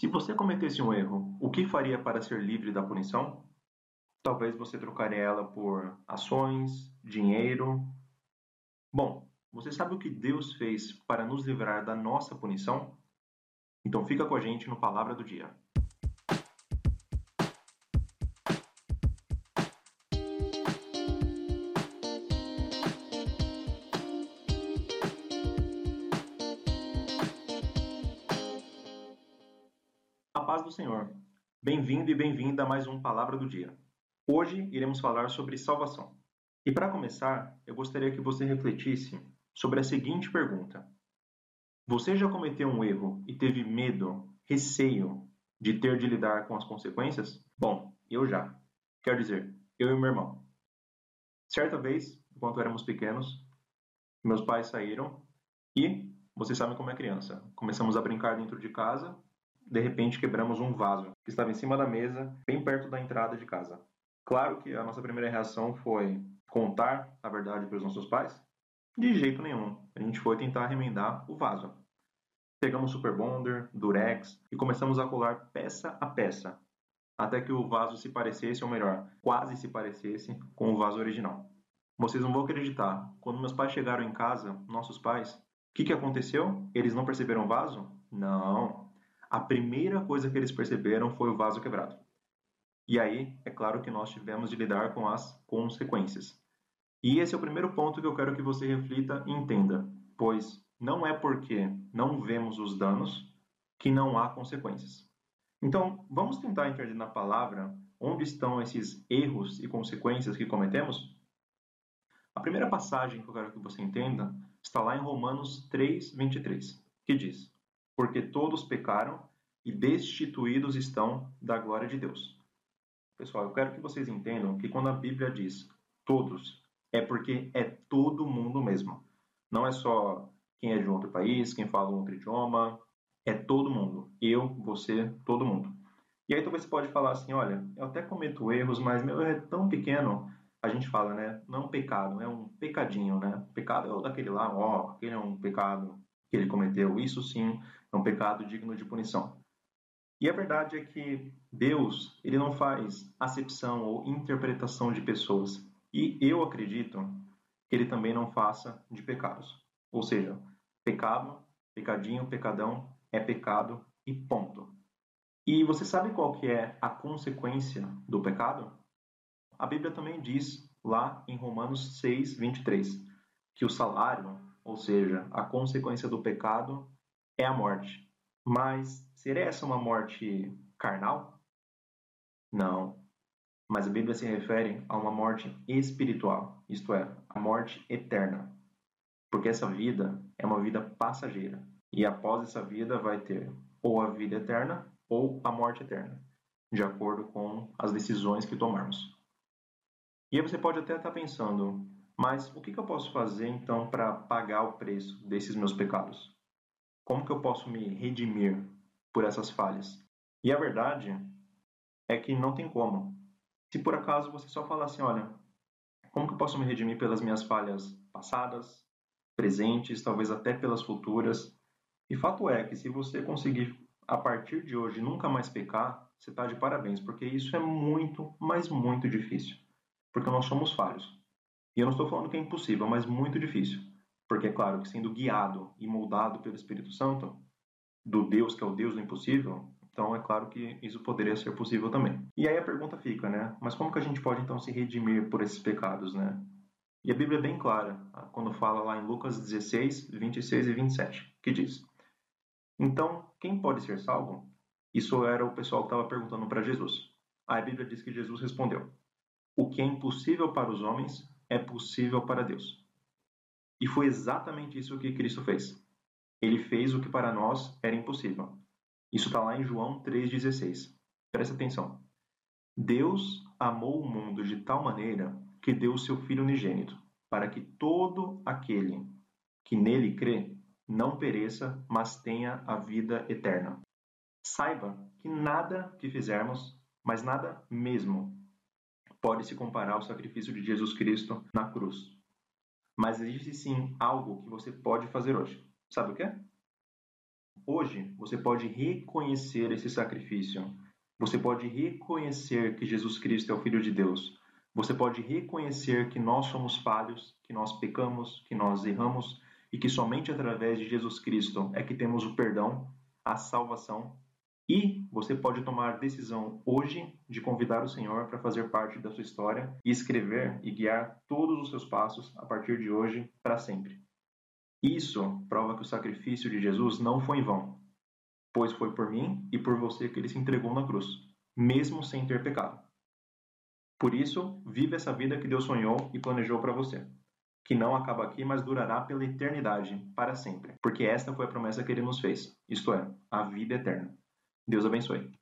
Se você cometesse um erro, o que faria para ser livre da punição? Talvez você trocaria ela por ações, dinheiro. Bom, você sabe o que Deus fez para nos livrar da nossa punição? Então fica com a gente no Palavra do Dia. Paz do Senhor. Bem-vindo e bem-vinda a mais um Palavra do Dia. Hoje iremos falar sobre salvação. E para começar, eu gostaria que você refletisse sobre a seguinte pergunta: Você já cometeu um erro e teve medo, receio de ter de lidar com as consequências? Bom, eu já. Quer dizer, eu e meu irmão. Certa vez, enquanto éramos pequenos, meus pais saíram e, vocês sabem como é criança, começamos a brincar dentro de casa, de repente quebramos um vaso que estava em cima da mesa, bem perto da entrada de casa. Claro que a nossa primeira reação foi contar a verdade para os nossos pais? De jeito nenhum. A gente foi tentar remendar o vaso. Pegamos Super Bonder, Durex e começamos a colar peça a peça, até que o vaso se parecesse, ou melhor, quase se parecesse com o vaso original. Vocês não vão acreditar, quando meus pais chegaram em casa, nossos pais, o que, que aconteceu? Eles não perceberam o vaso? Não. A primeira coisa que eles perceberam foi o vaso quebrado. E aí, é claro que nós tivemos de lidar com as consequências. E esse é o primeiro ponto que eu quero que você reflita e entenda, pois não é porque não vemos os danos que não há consequências. Então, vamos tentar entender na palavra onde estão esses erros e consequências que cometemos? A primeira passagem que eu quero que você entenda está lá em Romanos 3, 23, que diz: Porque todos pecaram e destituídos estão da glória de Deus. Pessoal, eu quero que vocês entendam que quando a Bíblia diz todos, é porque é todo mundo mesmo. Não é só quem é de outro país, quem fala outro idioma, é todo mundo. Eu, você, todo mundo. E aí talvez você pode falar assim, olha, eu até cometo erros, mas meu erro é tão pequeno, a gente fala, né? Não é um pecado, é um pecadinho, né? Pecado é o daquele lá, ó, aquele é um pecado que ele cometeu. Isso sim é um pecado digno de punição. E a verdade é que Deus, ele não faz acepção ou interpretação de pessoas. E eu acredito que ele também não faça de pecados. Ou seja, pecado, pecadinho, pecadão é pecado e ponto. E você sabe qual que é a consequência do pecado? A Bíblia também diz lá em Romanos 6, 23, que o salário, ou seja, a consequência do pecado, é a morte. Mas seria essa uma morte carnal? Não mas a Bíblia se refere a uma morte espiritual, isto é, a morte eterna. Porque essa vida é uma vida passageira. E após essa vida vai ter ou a vida eterna ou a morte eterna, de acordo com as decisões que tomarmos. E aí você pode até estar pensando, mas o que eu posso fazer então para pagar o preço desses meus pecados? Como que eu posso me redimir por essas falhas? E a verdade é que não tem como. Se por acaso você só falar assim, olha, como que eu posso me redimir pelas minhas falhas passadas, presentes, talvez até pelas futuras? E fato é que se você conseguir a partir de hoje nunca mais pecar, você está de parabéns, porque isso é muito, mas muito difícil. Porque nós somos falhos. E eu não estou falando que é impossível, mas muito difícil. Porque é claro que sendo guiado e moldado pelo Espírito Santo, do Deus que é o Deus do impossível, então, é claro que isso poderia ser possível também. E aí a pergunta fica, né? Mas como que a gente pode então se redimir por esses pecados, né? E a Bíblia é bem clara ah, quando fala lá em Lucas 16, 26 e 27, que diz: Então, quem pode ser salvo? Isso era o pessoal que estava perguntando para Jesus. Aí a Bíblia diz que Jesus respondeu: O que é impossível para os homens é possível para Deus. E foi exatamente isso que Cristo fez. Ele fez o que para nós era impossível. Isso está lá em João 3,16. Presta atenção. Deus amou o mundo de tal maneira que deu o seu Filho unigênito, para que todo aquele que nele crê não pereça, mas tenha a vida eterna. Saiba que nada que fizermos, mas nada mesmo, pode se comparar ao sacrifício de Jesus Cristo na cruz. Mas existe sim algo que você pode fazer hoje. Sabe o que? hoje você pode reconhecer esse sacrifício. Você pode reconhecer que Jesus Cristo é o Filho de Deus. Você pode reconhecer que nós somos falhos, que nós pecamos, que nós erramos e que somente através de Jesus Cristo é que temos o perdão, a salvação. E você pode tomar a decisão hoje de convidar o Senhor para fazer parte da sua história e escrever e guiar todos os seus passos a partir de hoje para sempre. Isso prova que o sacrifício de Jesus não foi em vão, pois foi por mim e por você que ele se entregou na cruz, mesmo sem ter pecado. Por isso, vive essa vida que Deus sonhou e planejou para você, que não acaba aqui, mas durará pela eternidade, para sempre, porque esta foi a promessa que ele nos fez, isto é, a vida eterna. Deus abençoe.